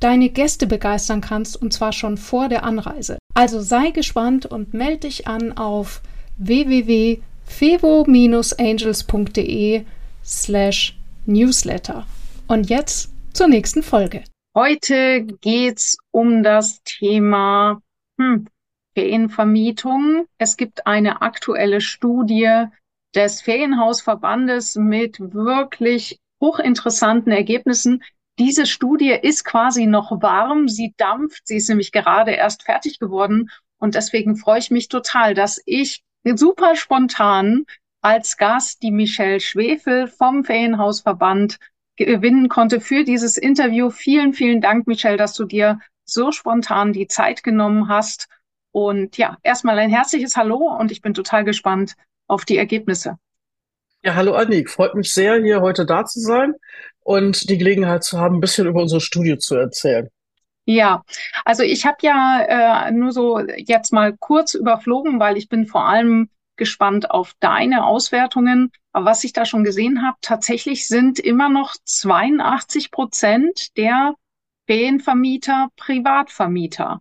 deine Gäste begeistern kannst, und zwar schon vor der Anreise. Also sei gespannt und melde dich an auf www.fevo-angels.de slash newsletter. Und jetzt zur nächsten Folge. Heute geht's um das Thema hm, Ferienvermietung. Es gibt eine aktuelle Studie des Ferienhausverbandes mit wirklich hochinteressanten Ergebnissen. Diese Studie ist quasi noch warm, sie dampft, sie ist nämlich gerade erst fertig geworden und deswegen freue ich mich total, dass ich super spontan als Gast die Michelle Schwefel vom Ferienhausverband gewinnen konnte für dieses Interview. Vielen, vielen Dank, Michelle, dass du dir so spontan die Zeit genommen hast. Und ja, erstmal ein herzliches Hallo und ich bin total gespannt auf die Ergebnisse. Ja, hallo Annik, freut mich sehr, hier heute da zu sein und die Gelegenheit zu haben, ein bisschen über unsere Studie zu erzählen. Ja, also ich habe ja äh, nur so jetzt mal kurz überflogen, weil ich bin vor allem gespannt auf deine Auswertungen. Aber was ich da schon gesehen habe, tatsächlich sind immer noch 82 Prozent der Ferienvermieter Privatvermieter.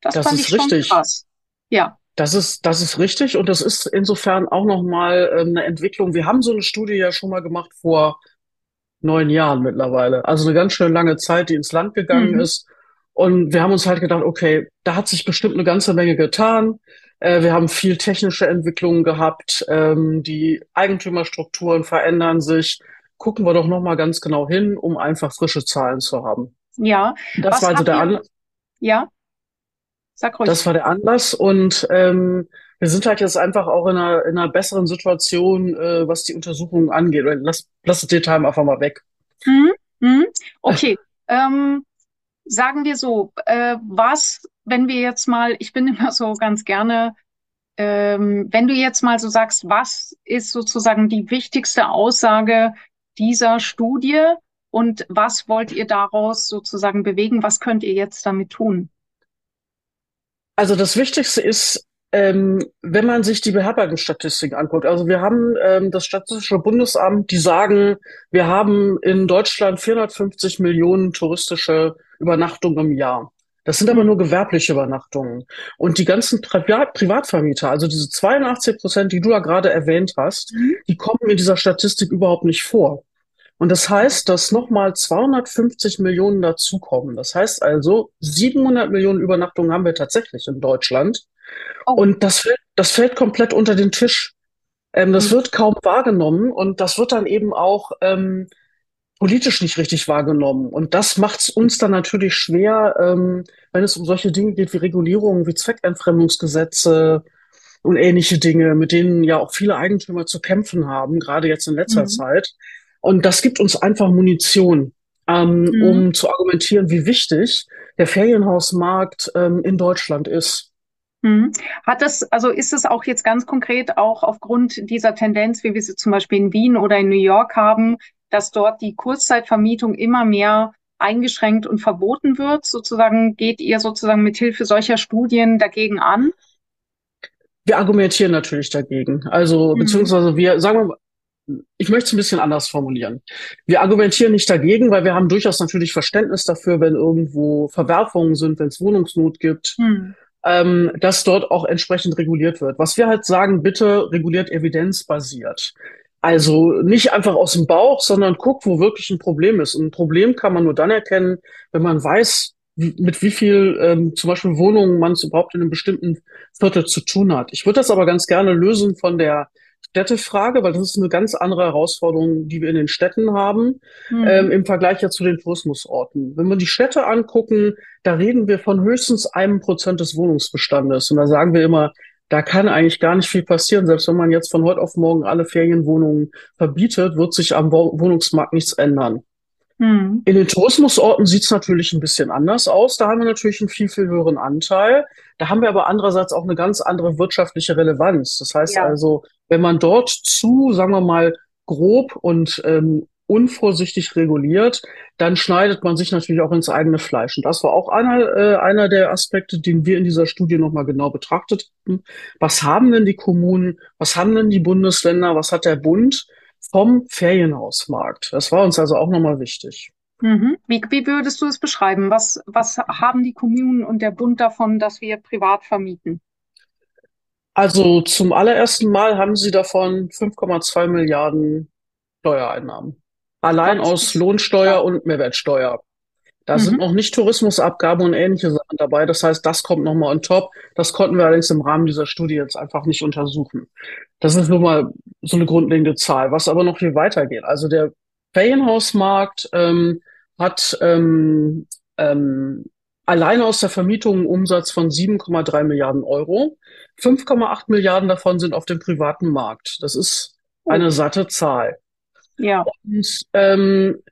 Das, das fand ist ich schon richtig. krass. Ja. Das ist, das ist richtig und das ist insofern auch nochmal ähm, eine Entwicklung. Wir haben so eine Studie ja schon mal gemacht vor neun Jahren mittlerweile. Also eine ganz schön lange Zeit, die ins Land gegangen mhm. ist. Und wir haben uns halt gedacht, okay, da hat sich bestimmt eine ganze Menge getan. Äh, wir haben viel technische Entwicklungen gehabt. Ähm, die Eigentümerstrukturen verändern sich. Gucken wir doch noch mal ganz genau hin, um einfach frische Zahlen zu haben. Ja. Das war also der Anlass. Ja. Sag ruhig. Das war der Anlass und ähm, wir sind halt jetzt einfach auch in einer, in einer besseren Situation, äh, was die Untersuchungen angeht. Lass, lass das Detail einfach mal weg. Mhm. Mhm. Okay. ähm, sagen wir so, äh, was wenn wir jetzt mal, ich bin immer so ganz gerne, ähm, wenn du jetzt mal so sagst, was ist sozusagen die wichtigste Aussage dieser Studie und was wollt ihr daraus sozusagen bewegen? Was könnt ihr jetzt damit tun? Also das Wichtigste ist, ähm, wenn man sich die Beherbergungsstatistiken anguckt, also wir haben ähm, das Statistische Bundesamt, die sagen, wir haben in Deutschland 450 Millionen touristische Übernachtungen im Jahr. Das sind aber nur gewerbliche Übernachtungen. Und die ganzen Privat Privatvermieter, also diese 82 Prozent, die du da gerade erwähnt hast, mhm. die kommen in dieser Statistik überhaupt nicht vor. Und das heißt, dass nochmal 250 Millionen dazukommen. Das heißt also, 700 Millionen Übernachtungen haben wir tatsächlich in Deutschland. Oh. Und das, das fällt komplett unter den Tisch. Ähm, das mhm. wird kaum wahrgenommen und das wird dann eben auch ähm, politisch nicht richtig wahrgenommen. Und das macht es uns dann natürlich schwer, ähm, wenn es um solche Dinge geht wie Regulierungen, wie Zweckentfremdungsgesetze und ähnliche Dinge, mit denen ja auch viele Eigentümer zu kämpfen haben, gerade jetzt in letzter mhm. Zeit. Und das gibt uns einfach Munition, ähm, mhm. um zu argumentieren, wie wichtig der Ferienhausmarkt ähm, in Deutschland ist. Mhm. Hat das, also ist es auch jetzt ganz konkret auch aufgrund dieser Tendenz, wie wir sie zum Beispiel in Wien oder in New York haben, dass dort die Kurzzeitvermietung immer mehr eingeschränkt und verboten wird. Sozusagen geht ihr sozusagen mit Hilfe solcher Studien dagegen an? Wir argumentieren natürlich dagegen. Also, mhm. beziehungsweise wir, sagen wir mal, ich möchte es ein bisschen anders formulieren. Wir argumentieren nicht dagegen, weil wir haben durchaus natürlich Verständnis dafür, wenn irgendwo Verwerfungen sind, wenn es Wohnungsnot gibt, mhm. Ähm, dass dort auch entsprechend reguliert wird. Was wir halt sagen, bitte reguliert evidenzbasiert. Also nicht einfach aus dem Bauch, sondern guck, wo wirklich ein Problem ist. Und ein Problem kann man nur dann erkennen, wenn man weiß, mit wie viel ähm, zum Beispiel Wohnungen man es überhaupt in einem bestimmten Viertel zu tun hat. Ich würde das aber ganz gerne lösen von der Städtefrage, weil das ist eine ganz andere Herausforderung, die wir in den Städten haben, mhm. ähm, im Vergleich ja zu den Tourismusorten. Wenn wir die Städte angucken, da reden wir von höchstens einem Prozent des Wohnungsbestandes. Und da sagen wir immer, da kann eigentlich gar nicht viel passieren. Selbst wenn man jetzt von heute auf morgen alle Ferienwohnungen verbietet, wird sich am Wohnungsmarkt nichts ändern. Mhm. In den Tourismusorten sieht es natürlich ein bisschen anders aus. Da haben wir natürlich einen viel, viel höheren Anteil. Da haben wir aber andererseits auch eine ganz andere wirtschaftliche Relevanz. Das heißt ja. also, wenn man dort zu, sagen wir mal, grob und ähm, unvorsichtig reguliert, dann schneidet man sich natürlich auch ins eigene Fleisch. Und das war auch einer, äh, einer der Aspekte, den wir in dieser Studie nochmal genau betrachtet haben. Was haben denn die Kommunen, was haben denn die Bundesländer, was hat der Bund vom Ferienhausmarkt? Das war uns also auch nochmal wichtig. Mhm. Wie, wie würdest du es beschreiben? Was, was haben die Kommunen und der Bund davon, dass wir privat vermieten? Also zum allerersten Mal haben sie davon 5,2 Milliarden Steuereinnahmen. Allein aus Lohnsteuer und Mehrwertsteuer. Da mhm. sind noch nicht Tourismusabgaben und ähnliche Sachen dabei. Das heißt, das kommt nochmal on top. Das konnten wir allerdings im Rahmen dieser Studie jetzt einfach nicht untersuchen. Das ist nur mal so eine grundlegende Zahl. Was aber noch viel weitergeht. Also der Ferienhausmarkt ähm, hat ähm, ähm, alleine aus der Vermietung einen Umsatz von 7,3 Milliarden Euro. 5,8 Milliarden davon sind auf dem privaten Markt. Das ist eine oh. satte Zahl. Ja. Und ähm,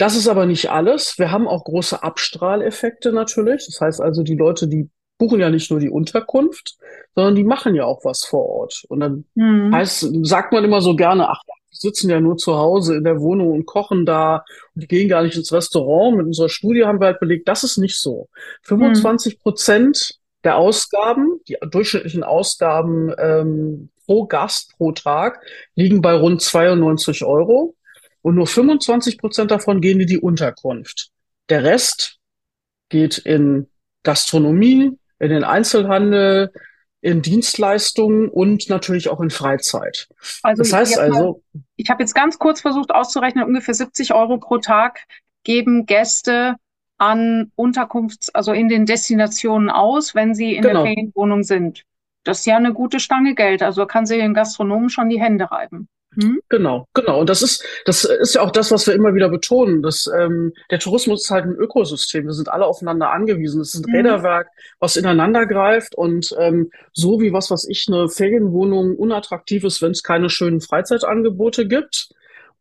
das ist aber nicht alles. Wir haben auch große Abstrahleffekte natürlich. Das heißt also, die Leute, die buchen ja nicht nur die Unterkunft, sondern die machen ja auch was vor Ort. Und dann mhm. heißt, sagt man immer so gerne, ach, die sitzen ja nur zu Hause in der Wohnung und kochen da und die gehen gar nicht ins Restaurant. Mit unserer Studie haben wir halt belegt, das ist nicht so. 25 Prozent mhm. der Ausgaben, die durchschnittlichen Ausgaben ähm, pro Gast pro Tag liegen bei rund 92 Euro und nur 25 Prozent davon gehen in die Unterkunft. Der Rest geht in Gastronomie, in den Einzelhandel, in Dienstleistungen und natürlich auch in Freizeit. Also das heißt also, mal, ich habe jetzt ganz kurz versucht auszurechnen, ungefähr 70 Euro pro Tag geben Gäste an Unterkunfts-, also in den Destinationen aus, wenn sie in genau. der Ferienwohnung sind. Das ist ja eine gute Stange Geld. Also kann sie den Gastronomen schon die Hände reiben. Hm? Genau, genau. Und das ist, das ist ja auch das, was wir immer wieder betonen. Dass, ähm, der Tourismus ist halt ein Ökosystem. Wir sind alle aufeinander angewiesen. Es ist ein mhm. Räderwerk, was ineinander greift. Und ähm, so wie was, was ich, eine Ferienwohnung unattraktiv ist, wenn es keine schönen Freizeitangebote gibt.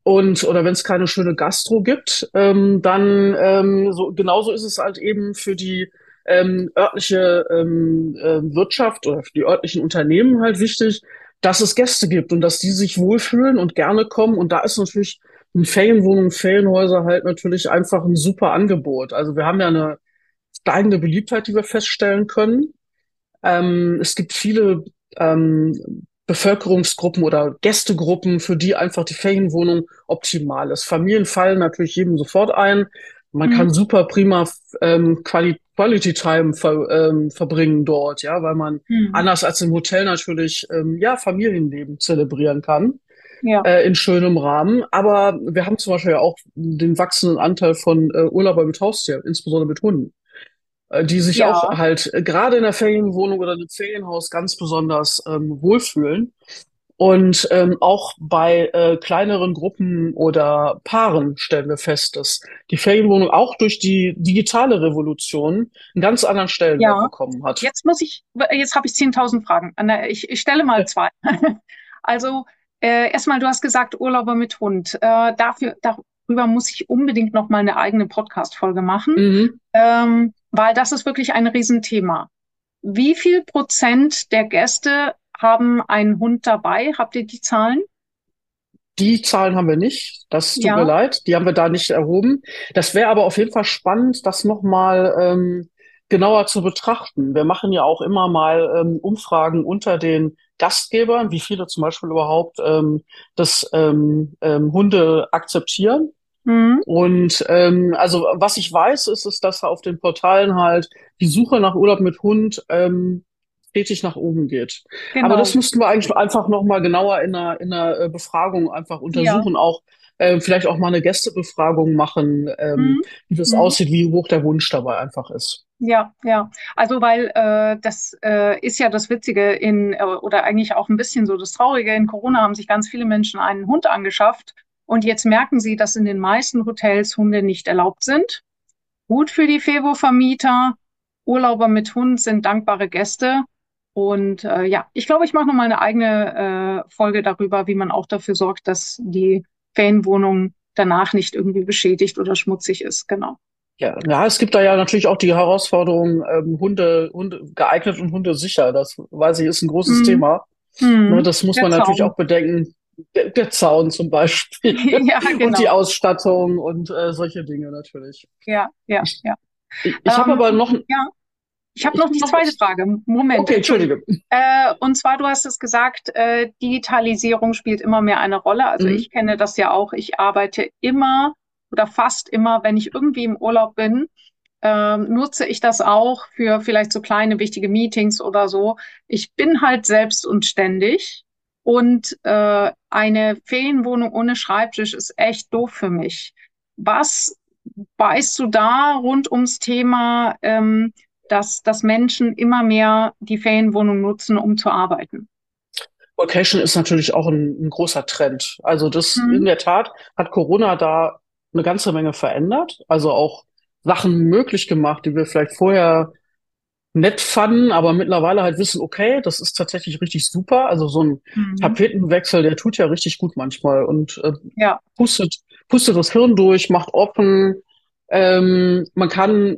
Und oder wenn es keine schöne Gastro gibt, ähm, dann ähm, so genauso ist es halt eben für die ähm, örtliche ähm, äh, Wirtschaft oder für die örtlichen Unternehmen halt wichtig, dass es Gäste gibt und dass die sich wohlfühlen und gerne kommen. Und da ist natürlich ein Ferienwohnung, Ferienhäuser halt natürlich einfach ein super Angebot. Also wir haben ja eine steigende Beliebtheit, die wir feststellen können. Ähm, es gibt viele ähm, Bevölkerungsgruppen oder Gästegruppen, für die einfach die Ferienwohnung optimal ist. Familien fallen natürlich jedem sofort ein. Man mhm. kann super prima ähm, Quali Quality Time ver, ähm, verbringen dort, ja, weil man mhm. anders als im Hotel natürlich ähm, ja Familienleben zelebrieren kann. Ja. Äh, in schönem Rahmen. Aber wir haben zum Beispiel ja auch den wachsenden Anteil von äh, Urlauber mit Haustier, insbesondere mit Hunden, äh, die sich ja. auch halt äh, gerade in der Ferienwohnung oder im Ferienhaus ganz besonders ähm, wohlfühlen. Und ähm, auch bei äh, kleineren Gruppen oder Paaren stellen wir fest, dass die Ferienwohnung auch durch die digitale Revolution einen ganz anderen Stellenwert ja. bekommen hat. Jetzt muss ich, jetzt habe ich 10.000 Fragen. Ich, ich stelle mal zwei. also äh, erstmal, du hast gesagt Urlauber mit Hund. Äh, dafür, darüber muss ich unbedingt noch mal eine eigene Podcast-Folge machen, mhm. ähm, weil das ist wirklich ein Riesenthema. Wie viel Prozent der Gäste haben einen Hund dabei. Habt ihr die Zahlen? Die Zahlen haben wir nicht. Das tut ja. mir leid. Die haben wir da nicht erhoben. Das wäre aber auf jeden Fall spannend, das nochmal ähm, genauer zu betrachten. Wir machen ja auch immer mal ähm, Umfragen unter den Gastgebern, wie viele zum Beispiel überhaupt ähm, das ähm, ähm, Hunde akzeptieren. Mhm. Und ähm, also was ich weiß, ist, ist, dass auf den Portalen halt die Suche nach Urlaub mit Hund ähm, stetig nach oben geht. Genau. Aber das müssten wir eigentlich einfach nochmal genauer in einer, in einer äh, Befragung einfach untersuchen, ja. auch äh, vielleicht auch mal eine Gästebefragung machen, ähm, mhm. wie das mhm. aussieht, wie hoch der Wunsch dabei einfach ist. Ja, ja. Also weil äh, das äh, ist ja das Witzige in äh, oder eigentlich auch ein bisschen so das Traurige. In Corona haben sich ganz viele Menschen einen Hund angeschafft und jetzt merken sie, dass in den meisten Hotels Hunde nicht erlaubt sind. Gut für die Fevo-Vermieter. Urlauber mit Hund sind dankbare Gäste. Und äh, ja, ich glaube, ich mache noch mal eine eigene äh, Folge darüber, wie man auch dafür sorgt, dass die Ferienwohnungen danach nicht irgendwie beschädigt oder schmutzig ist. Genau. Ja, ja, es gibt da ja natürlich auch die Herausforderung, ähm, Hunde, Hunde geeignet und Hunde sicher. Das weiß ich, ist ein großes mhm. Thema. Ne, das muss der man Zaun. natürlich auch bedenken. Der, der Zaun zum Beispiel. ja, genau. Und die Ausstattung und äh, solche Dinge natürlich. Ja, ja, ja. Ich, ich ähm, habe aber noch. Ja. Ich habe noch die zweite Frage. Moment. Okay, Entschuldige. Äh, und zwar, du hast es gesagt, äh, Digitalisierung spielt immer mehr eine Rolle. Also mhm. ich kenne das ja auch. Ich arbeite immer oder fast immer, wenn ich irgendwie im Urlaub bin, ähm, nutze ich das auch für vielleicht so kleine wichtige Meetings oder so. Ich bin halt selbst und ständig und äh, eine Ferienwohnung ohne Schreibtisch ist echt doof für mich. Was weißt du da rund ums Thema, ähm, dass, dass Menschen immer mehr die Ferienwohnung nutzen, um zu arbeiten? Location ist natürlich auch ein, ein großer Trend. Also das mhm. in der Tat hat Corona da eine ganze Menge verändert. Also auch Sachen möglich gemacht, die wir vielleicht vorher nett fanden, aber mittlerweile halt wissen, okay, das ist tatsächlich richtig super. Also so ein mhm. Tapetenwechsel, der tut ja richtig gut manchmal und äh, ja. pustet, pustet das Hirn durch, macht offen. Ähm, man kann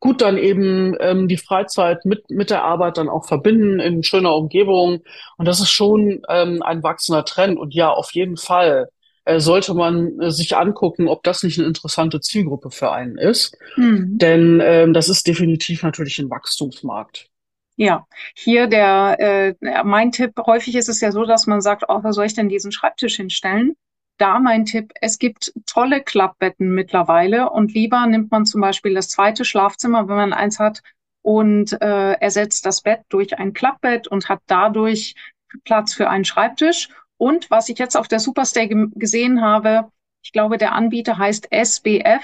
gut dann eben ähm, die Freizeit mit, mit der Arbeit dann auch verbinden in schöner Umgebung. Und das ist schon ähm, ein wachsender Trend. Und ja, auf jeden Fall äh, sollte man äh, sich angucken, ob das nicht eine interessante Zielgruppe für einen ist. Mhm. Denn ähm, das ist definitiv natürlich ein Wachstumsmarkt. Ja, hier der äh, mein Tipp, häufig ist es ja so, dass man sagt, oh, wo soll ich denn diesen Schreibtisch hinstellen? Da mein Tipp, es gibt tolle Klappbetten mittlerweile und lieber nimmt man zum Beispiel das zweite Schlafzimmer, wenn man eins hat, und äh, ersetzt das Bett durch ein Klappbett und hat dadurch Platz für einen Schreibtisch und was ich jetzt auf der Superstay gesehen habe, ich glaube, der Anbieter heißt SBF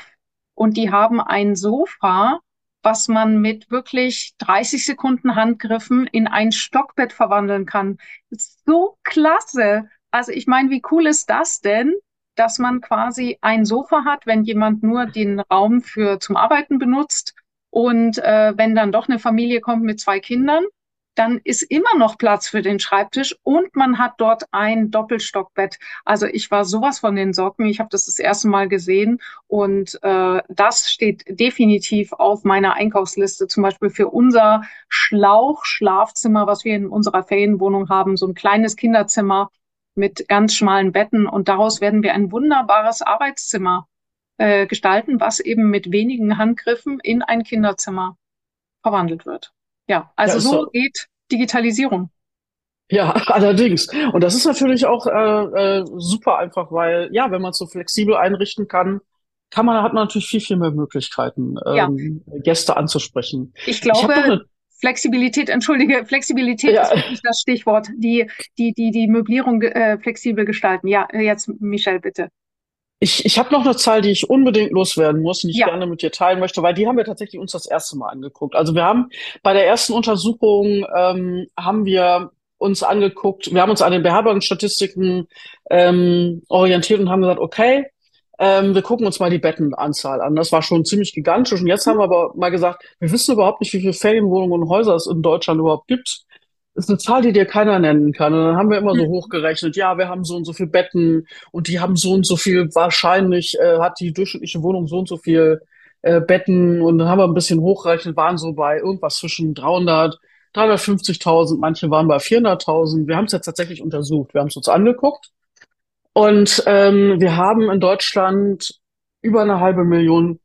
und die haben ein Sofa, was man mit wirklich 30 Sekunden Handgriffen in ein Stockbett verwandeln kann. So klasse. Also ich meine, wie cool ist das denn, dass man quasi ein Sofa hat, wenn jemand nur den Raum für zum Arbeiten benutzt und äh, wenn dann doch eine Familie kommt mit zwei Kindern, dann ist immer noch Platz für den Schreibtisch und man hat dort ein Doppelstockbett. Also ich war sowas von den Socken. Ich habe das das erste Mal gesehen und äh, das steht definitiv auf meiner Einkaufsliste. Zum Beispiel für unser Schlauchschlafzimmer, was wir in unserer Ferienwohnung haben, so ein kleines Kinderzimmer mit ganz schmalen Betten und daraus werden wir ein wunderbares Arbeitszimmer äh, gestalten, was eben mit wenigen Handgriffen in ein Kinderzimmer verwandelt wird. Ja, also ja, so, so geht Digitalisierung. Ja, allerdings. Und das ist natürlich auch äh, äh, super einfach, weil ja, wenn man es so flexibel einrichten kann, kann man, hat man natürlich viel, viel mehr Möglichkeiten, ähm, ja. Gäste anzusprechen. Ich glaube, ich Flexibilität, entschuldige, Flexibilität ja. ist wirklich das Stichwort. Die, die, die, die Möblierung äh, flexibel gestalten. Ja, jetzt Michelle, bitte. Ich, ich habe noch eine Zahl, die ich unbedingt loswerden muss und ich ja. gerne mit dir teilen möchte, weil die haben wir tatsächlich uns das erste Mal angeguckt. Also wir haben bei der ersten Untersuchung ähm, haben wir uns angeguckt, wir haben uns an den Beherbergungsstatistiken ähm, orientiert und haben gesagt, okay, ähm, wir gucken uns mal die Bettenanzahl an. Das war schon ziemlich gigantisch. Und jetzt haben wir aber mal gesagt, wir wissen überhaupt nicht, wie viele Ferienwohnungen und Häuser es in Deutschland überhaupt gibt ist eine Zahl, die dir keiner nennen kann. Und dann haben wir immer so mhm. hochgerechnet, ja, wir haben so und so viel Betten und die haben so und so viel, wahrscheinlich äh, hat die durchschnittliche Wohnung so und so viel äh, Betten und dann haben wir ein bisschen hochgerechnet, waren so bei irgendwas zwischen 300, 350.000, manche waren bei 400.000. Wir haben es jetzt tatsächlich untersucht, wir haben es uns angeguckt und ähm, wir haben in Deutschland über eine halbe Million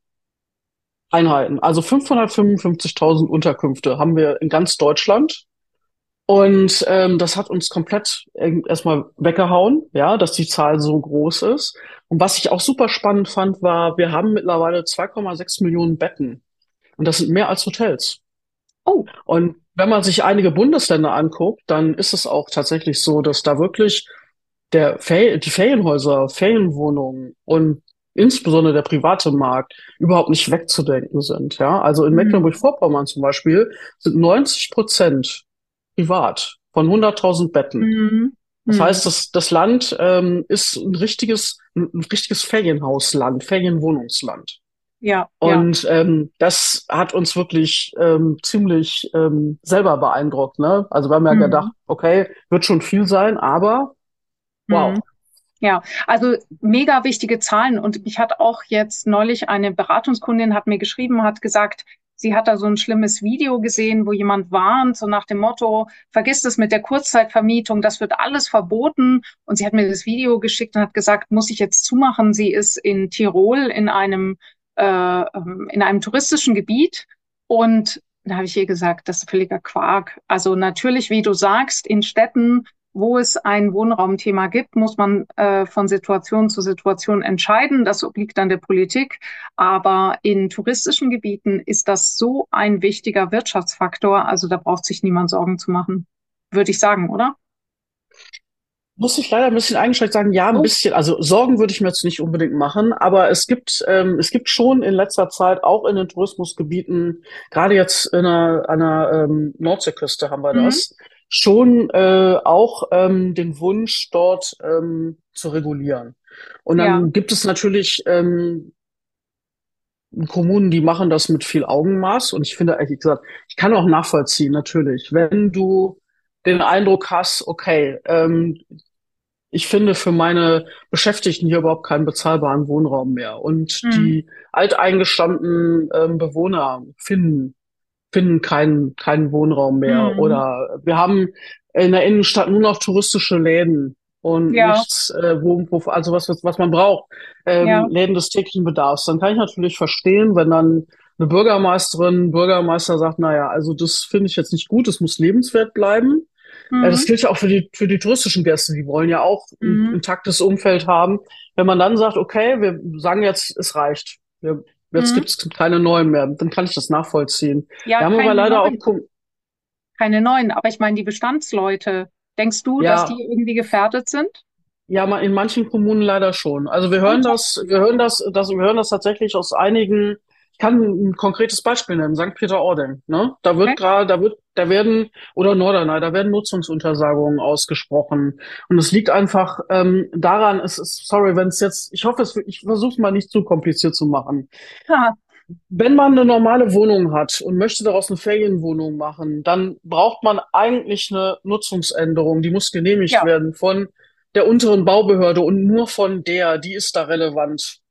Einheiten, also 555.000 Unterkünfte haben wir in ganz Deutschland. Und ähm, das hat uns komplett erstmal weggehauen, ja, dass die Zahl so groß ist. Und was ich auch super spannend fand, war, wir haben mittlerweile 2,6 Millionen Betten. Und das sind mehr als Hotels. Oh. Und wenn man sich einige Bundesländer anguckt, dann ist es auch tatsächlich so, dass da wirklich der Fer die Ferienhäuser, Ferienwohnungen und insbesondere der private Markt überhaupt nicht wegzudenken sind. Ja, also in mhm. Mecklenburg-Vorpommern zum Beispiel sind 90 Prozent privat von 100.000 Betten. Mhm. Das mhm. heißt, das, das Land ähm, ist ein richtiges, ein, richtiges Ferienhausland, Ferienwohnungsland. Ja. Und ja. Ähm, das hat uns wirklich ähm, ziemlich ähm, selber beeindruckt. Ne? Also wir haben ja mhm. gedacht, okay, wird schon viel sein, aber wow. Mhm. Ja, also mega wichtige Zahlen. Und mich hat auch jetzt neulich eine Beratungskundin hat mir geschrieben, hat gesagt, sie hat da so ein schlimmes Video gesehen, wo jemand warnt, so nach dem Motto, vergiss es mit der Kurzzeitvermietung, das wird alles verboten. Und sie hat mir das Video geschickt und hat gesagt, muss ich jetzt zumachen? Sie ist in Tirol in einem, äh, ähm, in einem touristischen Gebiet und da habe ich ihr gesagt, das ist völliger Quark. Also natürlich, wie du sagst, in Städten wo es ein Wohnraumthema gibt, muss man äh, von Situation zu Situation entscheiden. Das obliegt dann der Politik. Aber in touristischen Gebieten ist das so ein wichtiger Wirtschaftsfaktor. Also da braucht sich niemand Sorgen zu machen, würde ich sagen, oder? Muss ich leider ein bisschen eingeschränkt sagen, ja, ein oh. bisschen. Also Sorgen würde ich mir jetzt nicht unbedingt machen, aber es gibt, ähm, es gibt schon in letzter Zeit auch in den Tourismusgebieten, gerade jetzt in einer, einer ähm, Nordseeküste haben wir mhm. Schon äh, auch ähm, den Wunsch, dort ähm, zu regulieren. Und dann ja. gibt es natürlich ähm, Kommunen, die machen das mit viel Augenmaß. Und ich finde, ehrlich gesagt, ich kann auch nachvollziehen, natürlich, wenn du den Eindruck hast, okay, ähm, ich finde für meine Beschäftigten hier überhaupt keinen bezahlbaren Wohnraum mehr. Und mhm. die alteingestammten ähm, Bewohner finden finden keinen keinen Wohnraum mehr. Mhm. Oder wir haben in der Innenstadt nur noch touristische Läden und ja. nichts, äh, wo, wo, also was, was man braucht, ähm, ja. Läden des täglichen Bedarfs. Dann kann ich natürlich verstehen, wenn dann eine Bürgermeisterin, Bürgermeister sagt, naja, also das finde ich jetzt nicht gut, es muss lebenswert bleiben. Mhm. Äh, das gilt ja auch für die, für die touristischen Gäste, die wollen ja auch mhm. ein intaktes Umfeld haben. Wenn man dann sagt, okay, wir sagen jetzt, es reicht. Wir Jetzt mhm. gibt es keine neuen mehr. Dann kann ich das nachvollziehen. Ja, wir haben aber leider neuen. auch keine neuen. Aber ich meine, die Bestandsleute, denkst du, ja. dass die irgendwie gefährdet sind? Ja, in manchen Kommunen leider schon. Also wir hören das, wir hören das, das, wir hören das tatsächlich aus einigen ich kann ein konkretes Beispiel nennen, St. Peter-Ording. Ne? Da wird okay. gerade, da wird, da werden, oder Norderney, da werden Nutzungsuntersagungen ausgesprochen. Und es liegt einfach ähm, daran, es ist, sorry, wenn es jetzt, ich hoffe, es, ich versuche es mal nicht zu kompliziert zu machen. Ja. Wenn man eine normale Wohnung hat und möchte daraus eine Ferienwohnung machen, dann braucht man eigentlich eine Nutzungsänderung. Die muss genehmigt ja. werden von der unteren Baubehörde und nur von der, die ist da relevant.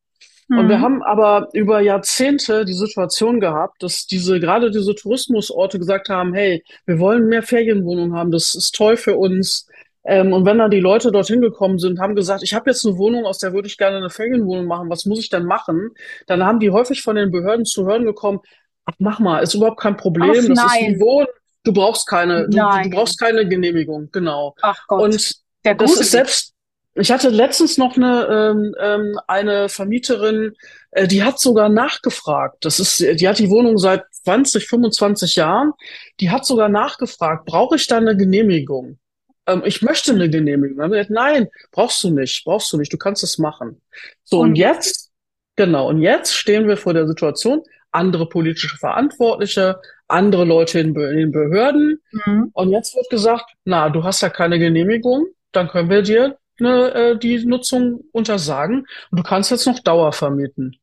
Und wir mhm. haben aber über Jahrzehnte die Situation gehabt, dass diese, gerade diese Tourismusorte gesagt haben, hey, wir wollen mehr Ferienwohnungen haben, das ist toll für uns. Ähm, und wenn dann die Leute dorthin gekommen sind, haben gesagt, ich habe jetzt eine Wohnung, aus der würde ich gerne eine Ferienwohnung machen, was muss ich denn machen? Dann haben die häufig von den Behörden zu hören gekommen, ach, mach mal, ist überhaupt kein Problem, ach, das ist ein Wohn, du brauchst keine, du, du, brauchst keine Genehmigung, genau. Ach Gott. Und das ist selbst, ich hatte letztens noch eine, ähm, ähm, eine Vermieterin, äh, die hat sogar nachgefragt. Das ist, die hat die Wohnung seit 20, 25 Jahren. Die hat sogar nachgefragt, brauche ich da eine Genehmigung? Ähm, ich möchte eine Genehmigung. Dann gesagt, nein, brauchst du nicht, brauchst du nicht, du kannst es machen. So, und, jetzt, genau, und jetzt stehen wir vor der Situation, andere politische Verantwortliche, andere Leute in, in den Behörden. Mhm. Und jetzt wird gesagt, na, du hast ja keine Genehmigung, dann können wir dir ne, äh, die Nutzung untersagen und du kannst jetzt noch Dauer vermieten.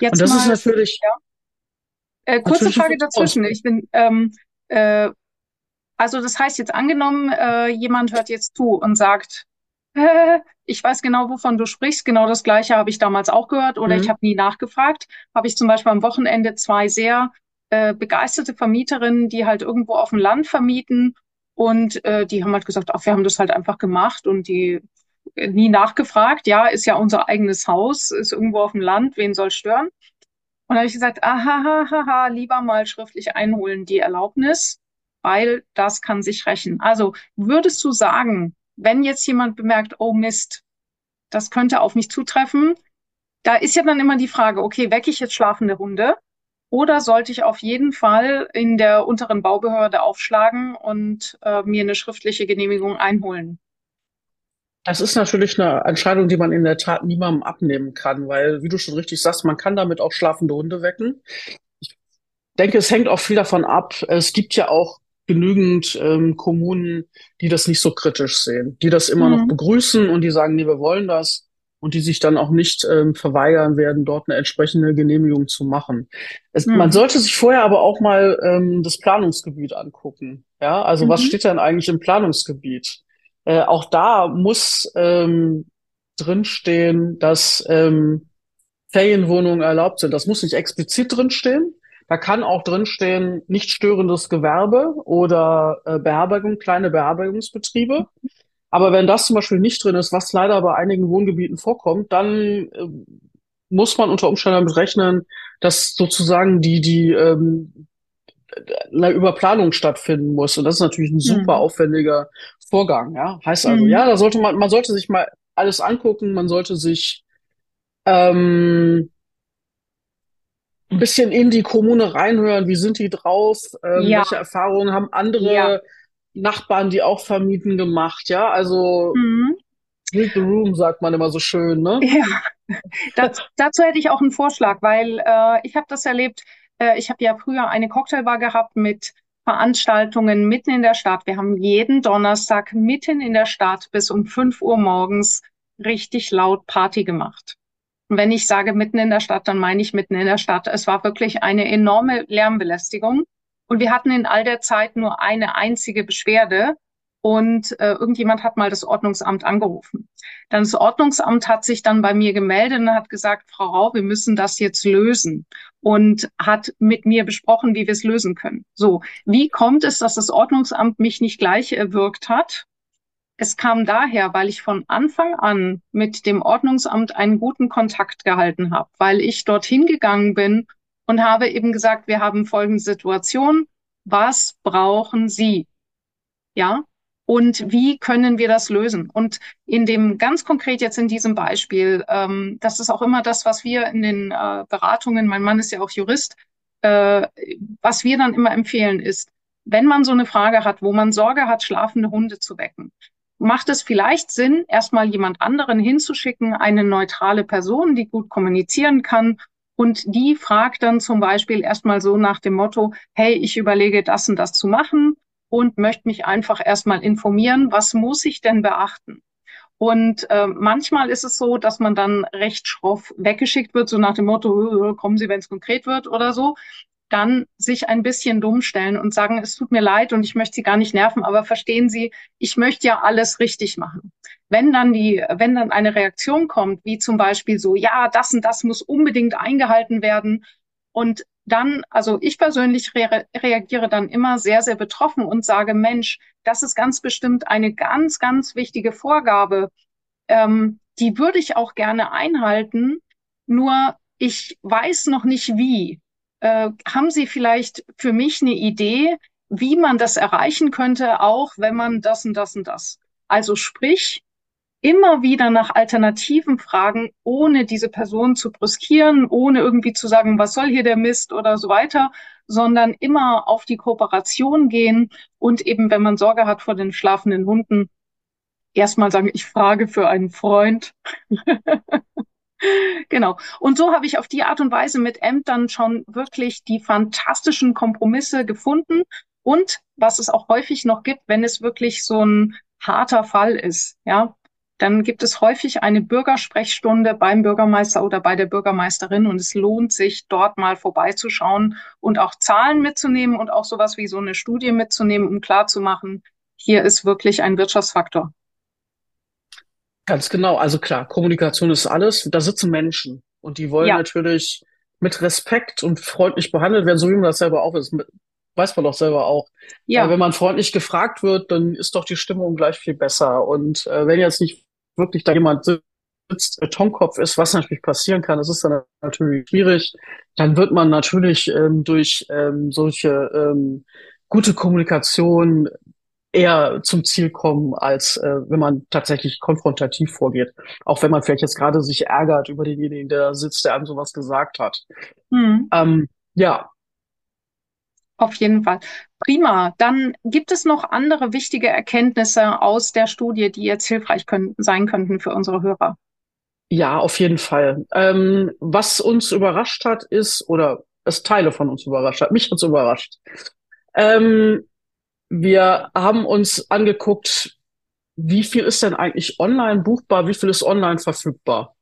Jetzt und das mal, ist natürlich. Ja. Äh, kurze natürlich Frage dazwischen. Ich bin, ähm, äh, also das heißt jetzt angenommen, äh, jemand hört jetzt zu und sagt, äh, ich weiß genau, wovon du sprichst. Genau das Gleiche habe ich damals auch gehört oder mhm. ich habe nie nachgefragt. Habe ich zum Beispiel am Wochenende zwei sehr äh, begeisterte Vermieterinnen, die halt irgendwo auf dem Land vermieten und äh, die haben halt gesagt, ach, wir haben das halt einfach gemacht und die nie nachgefragt. Ja, ist ja unser eigenes Haus, ist irgendwo auf dem Land, wen soll stören? Und da habe ich gesagt, aha, aha, aha, lieber mal schriftlich einholen die Erlaubnis, weil das kann sich rächen. Also würdest du sagen, wenn jetzt jemand bemerkt, oh Mist, das könnte auf mich zutreffen, da ist ja dann immer die Frage, okay, wecke ich jetzt schlafende Hunde? Oder sollte ich auf jeden Fall in der unteren Baubehörde aufschlagen und äh, mir eine schriftliche Genehmigung einholen? Das ist natürlich eine Entscheidung, die man in der Tat niemandem abnehmen kann, weil, wie du schon richtig sagst, man kann damit auch schlafende Hunde wecken. Ich denke, es hängt auch viel davon ab. Es gibt ja auch genügend ähm, Kommunen, die das nicht so kritisch sehen, die das immer mhm. noch begrüßen und die sagen, nee, wir wollen das und die sich dann auch nicht ähm, verweigern werden, dort eine entsprechende Genehmigung zu machen. Es, mhm. Man sollte sich vorher aber auch mal ähm, das Planungsgebiet angucken. Ja, also mhm. was steht denn eigentlich im Planungsgebiet? Äh, auch da muss ähm, drinstehen, dass ähm, Ferienwohnungen erlaubt sind. Das muss nicht explizit drinstehen. Da kann auch drinstehen, nicht störendes Gewerbe oder äh, Beherbergung, kleine Beherbergungsbetriebe. Aber wenn das zum Beispiel nicht drin ist, was leider bei einigen Wohngebieten vorkommt, dann äh, muss man unter Umständen damit rechnen, dass sozusagen die, die ähm, eine Überplanung stattfinden muss. Und das ist natürlich ein super mhm. aufwendiger Vorgang. Ja? Heißt also, mhm. ja, da sollte man, man sollte sich mal alles angucken, man sollte sich ähm, ein bisschen in die Kommune reinhören, wie sind die drauf, ähm, ja. welche Erfahrungen haben andere ja. Nachbarn, die auch vermieten, gemacht, ja, also mhm. read the room, sagt man immer so schön, ne? Ja, das, dazu hätte ich auch einen Vorschlag, weil äh, ich habe das erlebt, äh, ich habe ja früher eine Cocktailbar gehabt mit Veranstaltungen mitten in der Stadt. Wir haben jeden Donnerstag mitten in der Stadt bis um 5 Uhr morgens richtig laut Party gemacht. Und wenn ich sage mitten in der Stadt, dann meine ich mitten in der Stadt. Es war wirklich eine enorme Lärmbelästigung. Und wir hatten in all der Zeit nur eine einzige Beschwerde. Und äh, irgendjemand hat mal das Ordnungsamt angerufen. Dann das Ordnungsamt hat sich dann bei mir gemeldet und hat gesagt, Frau Rau, wir müssen das jetzt lösen. Und hat mit mir besprochen, wie wir es lösen können. So, wie kommt es, dass das Ordnungsamt mich nicht gleich erwürgt hat? Es kam daher, weil ich von Anfang an mit dem Ordnungsamt einen guten Kontakt gehalten habe, weil ich dorthin gegangen bin und habe eben gesagt, wir haben folgende Situation. Was brauchen Sie? Ja. Und wie können wir das lösen? Und in dem ganz konkret jetzt in diesem Beispiel, ähm, das ist auch immer das, was wir in den äh, Beratungen, mein Mann ist ja auch Jurist, äh, was wir dann immer empfehlen ist, wenn man so eine Frage hat, wo man Sorge hat, schlafende Hunde zu wecken, macht es vielleicht Sinn, erstmal jemand anderen hinzuschicken, eine neutrale Person, die gut kommunizieren kann. Und die fragt dann zum Beispiel erstmal so nach dem Motto, hey, ich überlege das und das zu machen und möchte mich einfach erstmal informieren, was muss ich denn beachten? Und äh, manchmal ist es so, dass man dann recht schroff weggeschickt wird, so nach dem Motto, kommen Sie, wenn es konkret wird oder so dann sich ein bisschen dumm stellen und sagen, es tut mir leid und ich möchte Sie gar nicht nerven, aber verstehen Sie, ich möchte ja alles richtig machen. Wenn dann die, wenn dann eine Reaktion kommt, wie zum Beispiel so, ja, das und das muss unbedingt eingehalten werden und dann, also ich persönlich re reagiere dann immer sehr, sehr betroffen und sage, Mensch, das ist ganz bestimmt eine ganz, ganz wichtige Vorgabe. Ähm, die würde ich auch gerne einhalten, nur ich weiß noch nicht wie. Äh, haben Sie vielleicht für mich eine Idee, wie man das erreichen könnte, auch wenn man das und das und das? Also sprich, immer wieder nach Alternativen fragen, ohne diese Person zu brüskieren, ohne irgendwie zu sagen, was soll hier der Mist oder so weiter, sondern immer auf die Kooperation gehen und eben, wenn man Sorge hat vor den schlafenden Hunden, erstmal sagen, ich frage für einen Freund. Genau. Und so habe ich auf die Art und Weise mit Ämtern schon wirklich die fantastischen Kompromisse gefunden. Und was es auch häufig noch gibt, wenn es wirklich so ein harter Fall ist, ja, dann gibt es häufig eine Bürgersprechstunde beim Bürgermeister oder bei der Bürgermeisterin und es lohnt sich, dort mal vorbeizuschauen und auch Zahlen mitzunehmen und auch sowas wie so eine Studie mitzunehmen, um klarzumachen, hier ist wirklich ein Wirtschaftsfaktor. Ganz genau. Also klar, Kommunikation ist alles. Da sitzen Menschen und die wollen ja. natürlich mit Respekt und freundlich behandelt werden, so wie man das selber auch ist. Weiß man doch selber auch. Ja. Aber wenn man freundlich gefragt wird, dann ist doch die Stimmung gleich viel besser. Und äh, wenn jetzt nicht wirklich da jemand sitzt, Betonkopf ist, was natürlich passieren kann, das ist dann natürlich schwierig, dann wird man natürlich ähm, durch ähm, solche ähm, gute Kommunikation eher zum Ziel kommen, als äh, wenn man tatsächlich konfrontativ vorgeht. Auch wenn man vielleicht jetzt gerade sich ärgert über denjenigen, der da sitzt, der einem sowas gesagt hat. Mhm. Ähm, ja. Auf jeden Fall. Prima. Dann gibt es noch andere wichtige Erkenntnisse aus der Studie, die jetzt hilfreich können, sein könnten für unsere Hörer. Ja, auf jeden Fall. Ähm, was uns überrascht hat, ist, oder es Teile von uns überrascht hat, mich hat's überrascht. Ähm, wir haben uns angeguckt, wie viel ist denn eigentlich online buchbar, wie viel ist online verfügbar.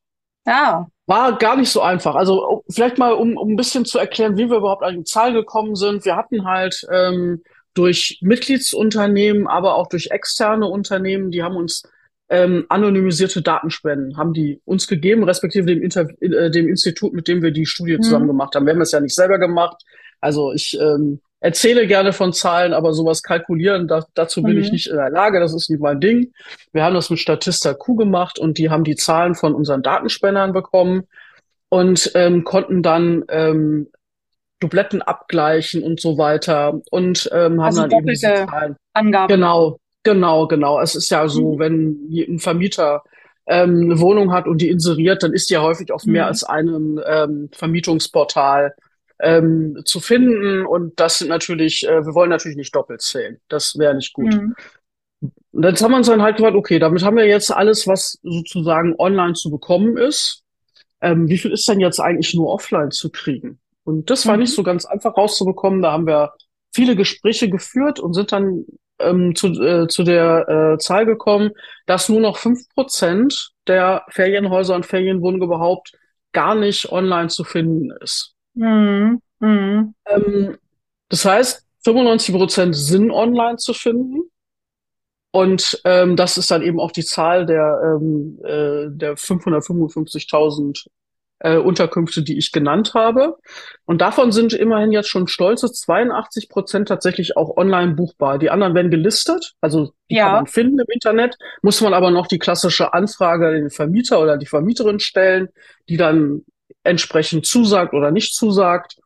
Ja. War gar nicht so einfach. Also oh, vielleicht mal, um, um ein bisschen zu erklären, wie wir überhaupt an die Zahl gekommen sind. Wir hatten halt ähm, durch Mitgliedsunternehmen, aber auch durch externe Unternehmen, die haben uns ähm, anonymisierte Datenspenden haben die uns gegeben, respektive dem, Inter äh, dem Institut, mit dem wir die Studie mhm. zusammen gemacht haben. Wir haben es ja nicht selber gemacht. Also ich ähm, erzähle gerne von Zahlen, aber sowas kalkulieren, da, dazu bin mhm. ich nicht in der Lage. Das ist nicht mein Ding. Wir haben das mit Statista Q gemacht und die haben die Zahlen von unseren Datenspendern bekommen und ähm, konnten dann ähm, Dubletten abgleichen und so weiter und ähm, haben also dann eben diese Zahlen. Angaben. Genau, genau, genau. Es ist ja so, mhm. wenn ein Vermieter ähm, eine Wohnung hat und die inseriert, dann ist die ja häufig auf mhm. mehr als einem ähm, Vermietungsportal ähm, zu finden. Und das sind natürlich, äh, wir wollen natürlich nicht doppelt zählen. Das wäre nicht gut. Mhm. Und jetzt haben wir uns dann halt gesagt, okay, damit haben wir jetzt alles, was sozusagen online zu bekommen ist. Ähm, wie viel ist denn jetzt eigentlich nur offline zu kriegen? Und das war mhm. nicht so ganz einfach rauszubekommen. Da haben wir viele Gespräche geführt und sind dann ähm, zu, äh, zu der äh, Zahl gekommen, dass nur noch fünf Prozent der Ferienhäuser und Ferienwohnungen überhaupt gar nicht online zu finden ist. Mhm. Mhm. Ähm, das heißt, 95 Prozent sind online zu finden. Und ähm, das ist dann eben auch die Zahl der, ähm, äh, der 555.000 äh, Unterkünfte, die ich genannt habe. Und davon sind immerhin jetzt schon stolze 82 Prozent tatsächlich auch online buchbar. Die anderen werden gelistet, also die ja. kann man finden im Internet, muss man aber noch die klassische Anfrage an den Vermieter oder die Vermieterin stellen, die dann entsprechend zusagt oder nicht zusagt.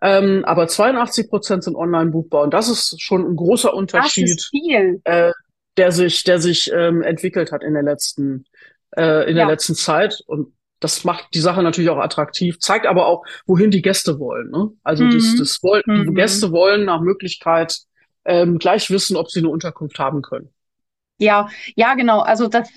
Ähm, aber 82 Prozent sind online buchbar und das ist schon ein großer Unterschied, äh, der sich, der sich ähm, entwickelt hat in der letzten, äh, in ja. der letzten Zeit und das macht die Sache natürlich auch attraktiv, zeigt aber auch, wohin die Gäste wollen. Ne? Also mhm. das, das wollen, mhm. die Gäste wollen nach Möglichkeit ähm, gleich wissen, ob sie eine Unterkunft haben können. Ja, ja, genau. Also das,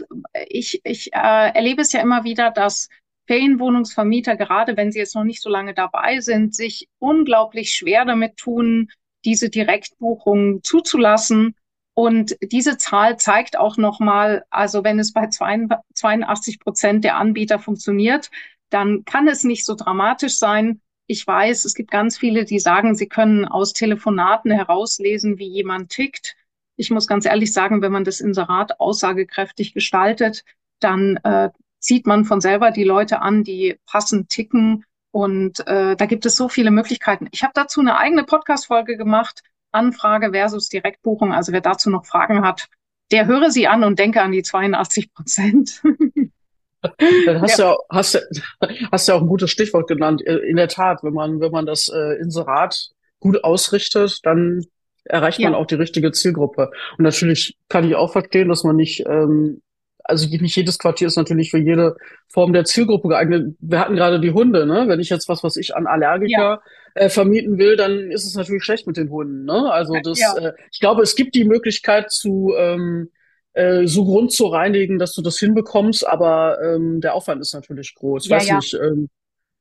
ich, ich äh, erlebe es ja immer wieder, dass Ferienwohnungsvermieter, gerade wenn sie jetzt noch nicht so lange dabei sind, sich unglaublich schwer damit tun, diese Direktbuchungen zuzulassen. Und diese Zahl zeigt auch nochmal, also wenn es bei 82 Prozent der Anbieter funktioniert, dann kann es nicht so dramatisch sein. Ich weiß, es gibt ganz viele, die sagen, sie können aus Telefonaten herauslesen, wie jemand tickt. Ich muss ganz ehrlich sagen, wenn man das Inserat aussagekräftig gestaltet, dann äh, zieht man von selber die Leute an, die passend ticken. Und äh, da gibt es so viele Möglichkeiten. Ich habe dazu eine eigene Podcast-Folge gemacht, Anfrage versus Direktbuchung. Also wer dazu noch Fragen hat, der höre sie an und denke an die 82 Prozent. Dann hast ja. du ja, hast, hast ja auch ein gutes Stichwort genannt. In der Tat, wenn man, wenn man das äh, Inserat gut ausrichtet, dann erreicht man auch die richtige Zielgruppe. Und natürlich kann ich auch verstehen, dass man nicht ähm, also nicht jedes Quartier ist natürlich für jede Form der Zielgruppe geeignet. Wir hatten gerade die Hunde, ne? Wenn ich jetzt was, was ich an Allergiker ja. äh, vermieten will, dann ist es natürlich schlecht mit den Hunden, ne? Also das, ja. äh, ich glaube, es gibt die Möglichkeit zu ähm, äh, so Grund zu reinigen, dass du das hinbekommst, aber ähm, der Aufwand ist natürlich groß. Ja, weiß nicht. Ähm,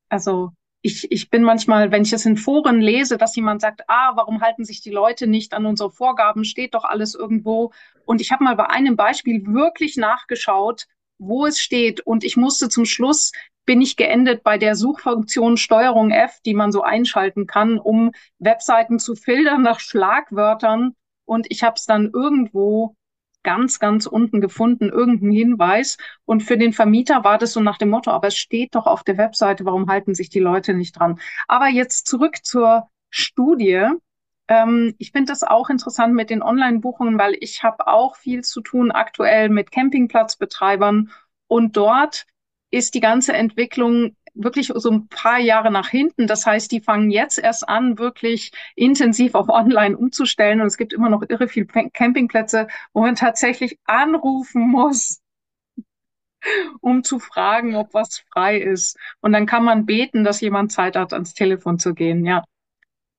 also ich, ich bin manchmal, wenn ich es in Foren lese, dass jemand sagt, ah, warum halten sich die Leute nicht an unsere Vorgaben, steht doch alles irgendwo. Und ich habe mal bei einem Beispiel wirklich nachgeschaut, wo es steht. Und ich musste zum Schluss, bin ich geendet bei der Suchfunktion Steuerung F, die man so einschalten kann, um Webseiten zu filtern nach Schlagwörtern. Und ich habe es dann irgendwo ganz, ganz unten gefunden, irgendeinen Hinweis. Und für den Vermieter war das so nach dem Motto, aber es steht doch auf der Webseite, warum halten sich die Leute nicht dran? Aber jetzt zurück zur Studie. Ähm, ich finde das auch interessant mit den Online-Buchungen, weil ich habe auch viel zu tun aktuell mit Campingplatzbetreibern. Und dort ist die ganze Entwicklung wirklich so ein paar Jahre nach hinten. Das heißt, die fangen jetzt erst an, wirklich intensiv auf Online umzustellen. Und es gibt immer noch irre viel Campingplätze, wo man tatsächlich anrufen muss, um zu fragen, ob was frei ist. Und dann kann man beten, dass jemand Zeit hat, ans Telefon zu gehen. Ja.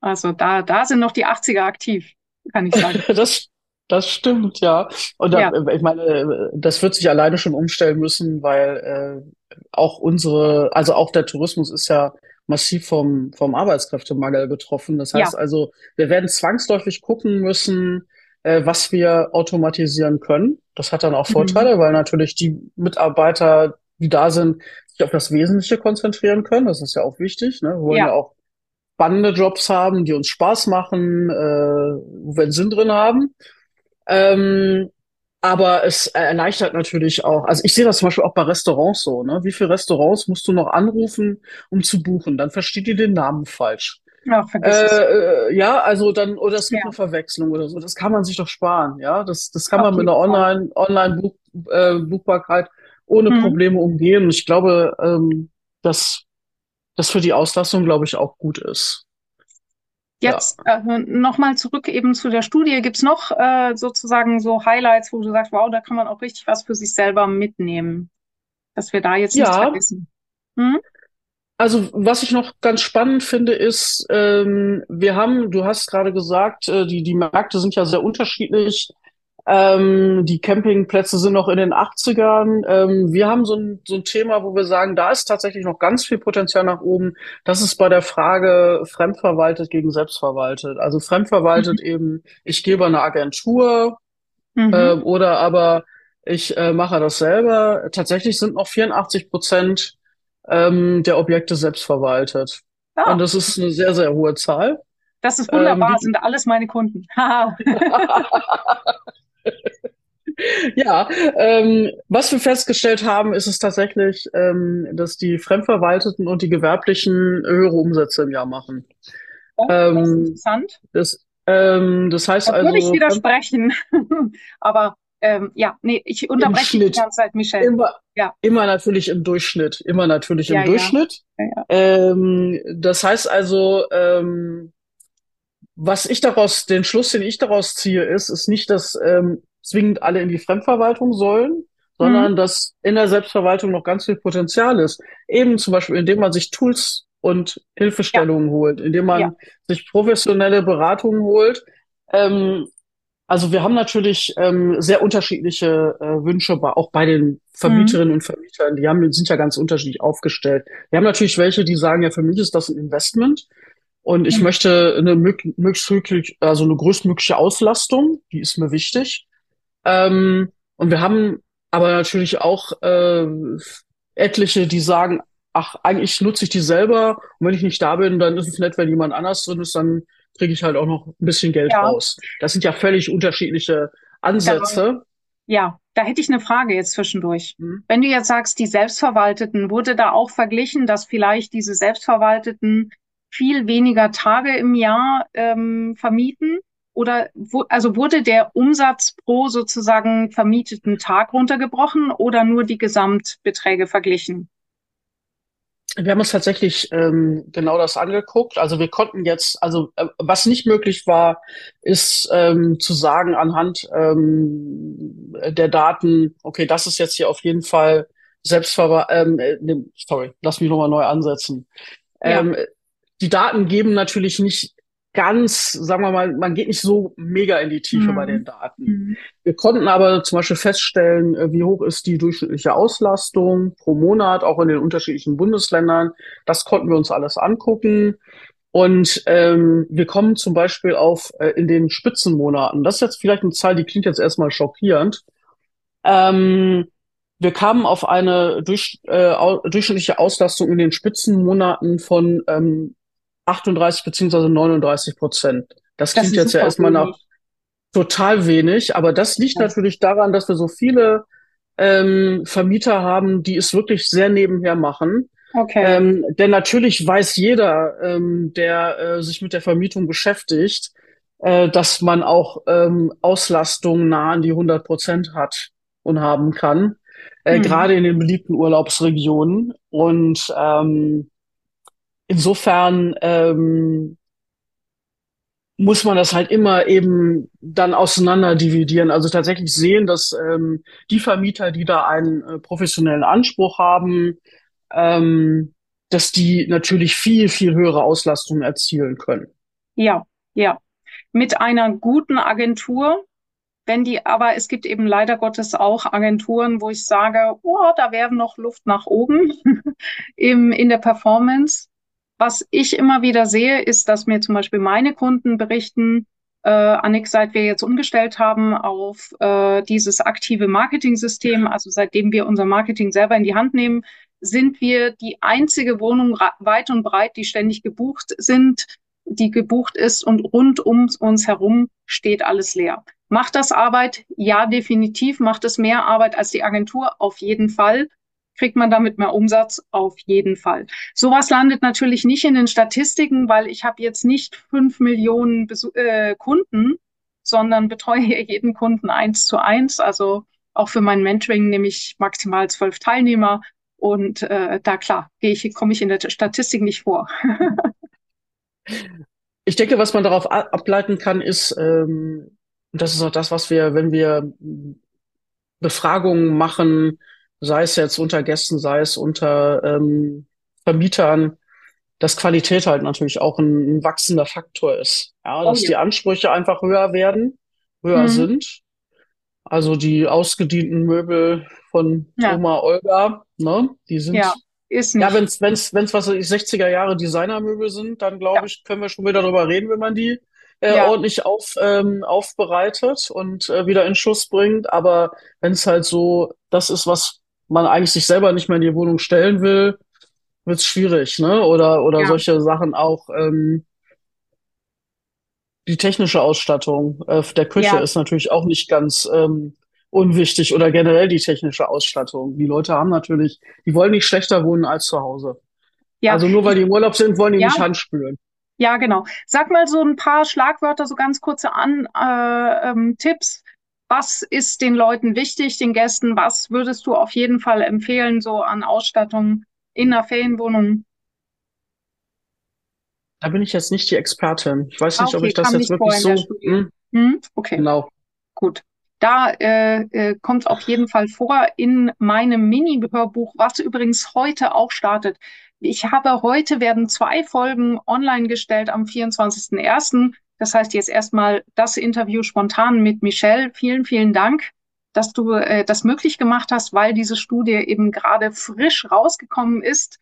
Also da, da sind noch die 80er aktiv, kann ich sagen. das, das stimmt, ja. Und da, ja. ich meine, das wird sich alleine schon umstellen müssen, weil äh, auch unsere, also auch der Tourismus ist ja massiv vom, vom Arbeitskräftemangel betroffen. Das heißt ja. also, wir werden zwangsläufig gucken müssen, äh, was wir automatisieren können. Das hat dann auch mhm. Vorteile, mhm. weil natürlich die Mitarbeiter, die da sind, sich auf das Wesentliche konzentrieren können. Das ist ja auch wichtig. Ne? Wir wollen ja, ja auch spannende Jobs haben, die uns Spaß machen, äh, wo wir einen Sinn drin haben. Ähm, aber es erleichtert natürlich auch. Also ich sehe das zum Beispiel auch bei Restaurants so. Ne? Wie viele Restaurants musst du noch anrufen, um zu buchen? Dann versteht ihr den Namen falsch. Vergiss Äh, äh, ja, also dann, oder es gibt Ja. eine Verwechslung oder so. Das kann man sich doch sparen, ja. Das, das kann Auf man mit einer Fall. Online, Online-Buch, äh, Buchbarkeit ohne Mhm. Probleme umgehen. Und ich glaube, ähm, dass das für die Auslastung, glaube ich, auch gut ist. Ja. Jetzt äh, nochmal zurück eben zu der Studie. Gibt's noch äh, sozusagen so Highlights, wo du sagst, wow, da kann man auch richtig was für sich selber mitnehmen, dass wir da jetzt nichts Ja. vergessen. Hm? Also, was ich noch ganz spannend finde, ist, ähm, wir haben, du hast gerade gesagt, äh, die, die Märkte sind ja sehr unterschiedlich. Ähm, die Campingplätze sind noch in den 80ern. Ähm, wir haben so ein, so ein Thema, wo wir sagen, da ist tatsächlich noch ganz viel Potenzial nach oben. Das ist bei der Frage fremdverwaltet gegen selbstverwaltet. Also fremdverwaltet eben, ich gebe eine Agentur, Mhm. äh, oder aber ich äh, mache das selber. Tatsächlich sind noch 84 Prozent ähm, der Objekte selbst verwaltet. Ah, Und das ist eine sehr, sehr hohe Zahl. das ist wunderbar, ähm, sind alles meine Kunden. Ja, ähm, was wir festgestellt haben, ist es tatsächlich, ähm, dass die Fremdverwalteten und die Gewerblichen höhere Umsätze im Jahr machen. Oh, das ist Ähm, interessant. Das, ähm, das heißt Da würde ich also, widersprechen. Aber ähm, ja, nee, ich unterbreche die ganze Zeit, Michelle. Immer, Ja. immer natürlich im Durchschnitt, immer natürlich im Ja. Durchschnitt. Ja, ja. Ähm, das heißt also, ähm, was ich daraus, den Schluss, den ich daraus ziehe, ist, ist nicht, dass ähm, zwingend alle in die Fremdverwaltung sollen, sondern Mhm. dass in der Selbstverwaltung noch ganz viel Potenzial ist. Eben zum Beispiel, indem man sich Tools und Hilfestellungen holt, indem man Ja. sich professionelle Beratungen holt. Ähm, also wir haben natürlich ähm, sehr unterschiedliche äh, Wünsche, auch bei den Vermieterinnen und Vermietern. Die haben, sind ja ganz unterschiedlich aufgestellt. Wir haben natürlich welche, die sagen, ja, für mich ist das ein Investment und ich Mhm. möchte eine mög- möglichst, also eine größtmögliche Auslastung, die ist mir wichtig. Ähm, und wir haben aber natürlich auch äh, etliche, die sagen, ach, eigentlich nutze ich die selber und wenn ich nicht da bin, dann ist es nett, wenn jemand anders drin ist, dann kriege ich halt auch noch ein bisschen Geld Ja. raus. Das sind ja völlig unterschiedliche Ansätze. Ja, da hätte ich eine Frage jetzt zwischendurch. Hm. Wenn du jetzt sagst, die Selbstverwalteten, wurde da auch verglichen, dass vielleicht diese Selbstverwalteten viel weniger Tage im Jahr ähm, vermieten? Oder wo, also wurde der Umsatz pro sozusagen vermieteten Tag runtergebrochen oder nur die Gesamtbeträge verglichen? Wir haben uns tatsächlich ähm, genau das angeguckt. Also wir konnten jetzt, also äh, was nicht möglich war, ist ähm, zu sagen anhand ähm, der Daten, okay, das ist jetzt hier auf jeden Fall Selbstverwaltung, ähm, äh, nee, sorry, lass mich nochmal neu ansetzen. Ja. Ähm, die Daten geben natürlich nicht ganz, sagen wir mal, man geht nicht so mega in die Tiefe Mhm. bei den Daten. Wir konnten aber zum Beispiel feststellen, äh, wie hoch ist die durchschnittliche Auslastung pro Monat, auch in den unterschiedlichen Bundesländern. Das konnten wir uns alles angucken. Und ähm, wir kommen zum Beispiel auf äh, in den Spitzenmonaten. Das ist jetzt vielleicht eine Zahl, die klingt jetzt erstmal schockierend. Ähm, wir kamen auf eine durch, äh, durchschnittliche Auslastung in den Spitzenmonaten von ähm, 38 beziehungsweise 39 Prozent. Das Das klingt ist jetzt ja erstmal nach total wenig, aber das liegt Ja. natürlich daran, dass wir so viele ähm, Vermieter haben, die es wirklich sehr nebenher machen. Okay. Ähm, denn natürlich weiß jeder, ähm, der äh, sich mit der Vermietung beschäftigt, äh, dass man auch ähm, Auslastung nah an die 100 Prozent hat und haben kann, äh, Mhm. gerade in den beliebten Urlaubsregionen. Und ähm, insofern ähm, muss man das halt immer eben dann auseinander dividieren. Also tatsächlich sehen, dass ähm, die Vermieter, die da einen äh, professionellen Anspruch haben, ähm, dass die natürlich viel, viel höhere Auslastungen erzielen können. Ja, ja. Mit einer guten Agentur, wenn die, aber es gibt eben leider Gottes auch Agenturen, wo ich sage, oh, da wäre noch Luft nach oben im, in der Performance. Was ich immer wieder sehe, ist, dass mir zum Beispiel meine Kunden berichten, äh, Annik, seit wir jetzt umgestellt haben auf äh, dieses aktive Marketing-System, also seitdem wir unser Marketing selber in die Hand nehmen, sind wir die einzige Wohnung weit und breit, die ständig gebucht sind, die gebucht ist und rund um uns herum steht alles leer. Macht das Arbeit? Ja, definitiv. Macht es mehr Arbeit als die Agentur? Auf jeden Fall. Kriegt man damit mehr Umsatz? Auf jeden Fall. Sowas landet natürlich nicht in den Statistiken, weil ich habe jetzt nicht fünf Millionen Besu äh, Kunden, sondern betreue jeden Kunden eins zu eins. Also auch für mein Mentoring nehme ich maximal zwölf Teilnehmer. Und äh, da klar, gehe ich, komme ich in der Statistik nicht vor. ich denke, was man darauf ableiten kann, ist, ähm, das ist auch das, was wir, wenn wir Befragungen machen, sei es jetzt unter Gästen, sei es unter ähm, Vermietern, dass Qualität halt natürlich auch ein, ein wachsender Faktor ist. Ja, dass oh, ja. die Ansprüche einfach höher werden, höher mhm. sind. Also die ausgedienten Möbel von ja. Oma Olga, ne, die sind ja. Ist nicht. Ja, wenn es wenn's, wenn's, was 60er Jahre Designermöbel sind, dann glaube ja. ich, können wir schon wieder darüber reden, wenn man die äh, ja. ordentlich auf, ähm, aufbereitet und äh, wieder in Schuss bringt. Aber wenn es halt so das ist, was man eigentlich sich selber nicht mehr in die Wohnung stellen will, wird es schwierig, ne? Oder, oder ja. solche Sachen auch. Ähm, die technische Ausstattung äh, der Küche ja. ist natürlich auch nicht ganz ähm, unwichtig oder generell die technische Ausstattung. Die Leute haben natürlich, die wollen nicht schlechter wohnen als zu Hause. Ja. Also nur weil die im Urlaub sind, wollen die ja. nicht handspülen. Ja, genau. Sag mal so ein paar Schlagwörter, so ganz kurze An äh, ähm, Tipps. Was ist den Leuten wichtig, den Gästen? Was würdest du auf jeden Fall empfehlen, so an Ausstattung in einer Ferienwohnung? Da bin ich jetzt nicht die Expertin. Ich weiß nicht, okay, ob ich das jetzt wirklich so. Hm? Hm? Okay. Genau. Gut. Da äh, äh, kommt auf jeden Fall vor in meinem Mini-Hörbuch, was übrigens heute auch startet. Ich habe heute werden zwei Folgen online gestellt am 24.01. Das heißt jetzt erstmal das Interview spontan mit Michelle. Vielen, vielen Dank, dass du äh, das möglich gemacht hast, weil diese Studie eben gerade frisch rausgekommen ist.